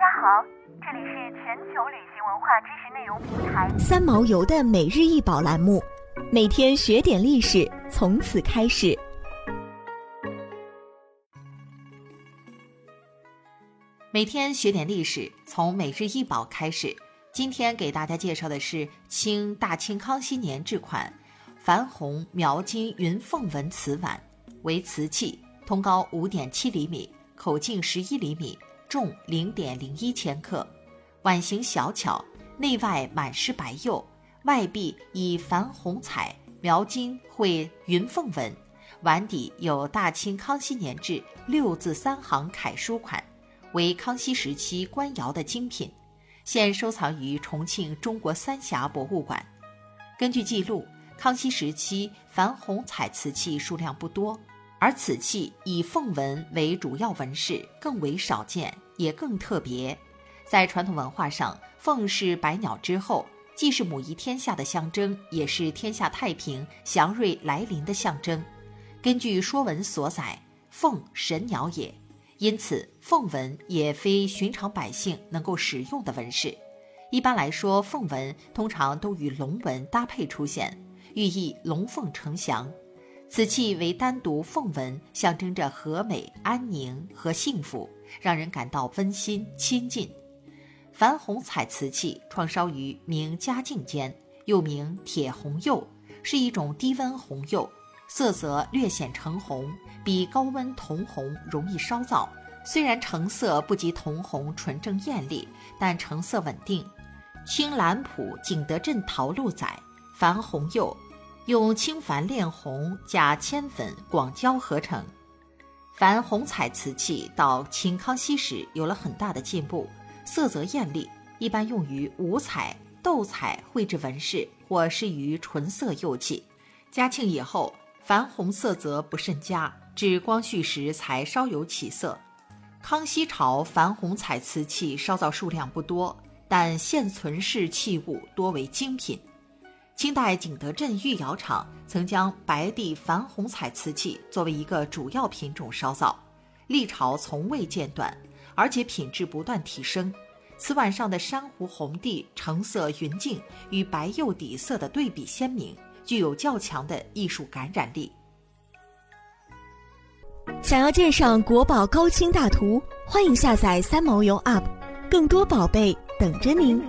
大家好，这里是全球旅行文化知识内容平台三毛游的每日一宝栏目，每天学点历史，从此开始。每天学点历史，从每日一宝开始。今天给大家介绍的是清大清康熙年制款矾红描金云凤纹瓷碗，为瓷器，通高五点七厘米，口径十一厘米。重零点零一千克，碗形小巧，内外满施白釉，外壁以矾红彩描金绘云凤纹，碗底有大清康熙年制六字三行楷书款，为康熙时期官窑的精品，现收藏于重庆中国三峡博物馆。根据记录，康熙时期矾红彩瓷器数量不多。而此器以凤纹为主要纹饰，更为少见，也更特别。在传统文化上，凤是百鸟之后，既是母仪天下的象征，也是天下太平、祥瑞来临的象征。根据《说文》所载，凤神鸟也，因此凤纹也非寻常百姓能够使用的纹饰。一般来说，凤纹通常都与龙纹搭配出现，寓意龙凤呈祥。此器为单独凤纹，象征着和美、安宁和幸福，让人感到温馨亲近。矾红彩瓷器创烧于明嘉靖间，又名铁红釉，是一种低温红釉，色泽略显橙红，比高温铜红容易烧造。虽然成色不及铜红纯正艳丽，但成色稳定。青蓝谱景德镇陶录载，矾红釉。用青矾炼红加铅粉广胶合成，矾红彩瓷器到清康熙时有了很大的进步，色泽艳丽，一般用于五彩、斗彩绘制纹饰或施于纯色釉器。嘉庆以后，矾红色泽不甚佳，至光绪时才稍有起色。康熙朝矾红彩瓷器烧造数量不多，但现存式器物多为精品。清代景德镇御窑厂曾将白地矾红彩瓷器作为一个主要品种烧造，历朝从未间断，而且品质不断提升。瓷碗上的珊瑚红地成色匀净，与白釉底色的对比鲜明，具有较强的艺术感染力。想要鉴赏国宝高清大图，欢迎下载三毛游 App，更多宝贝等着您。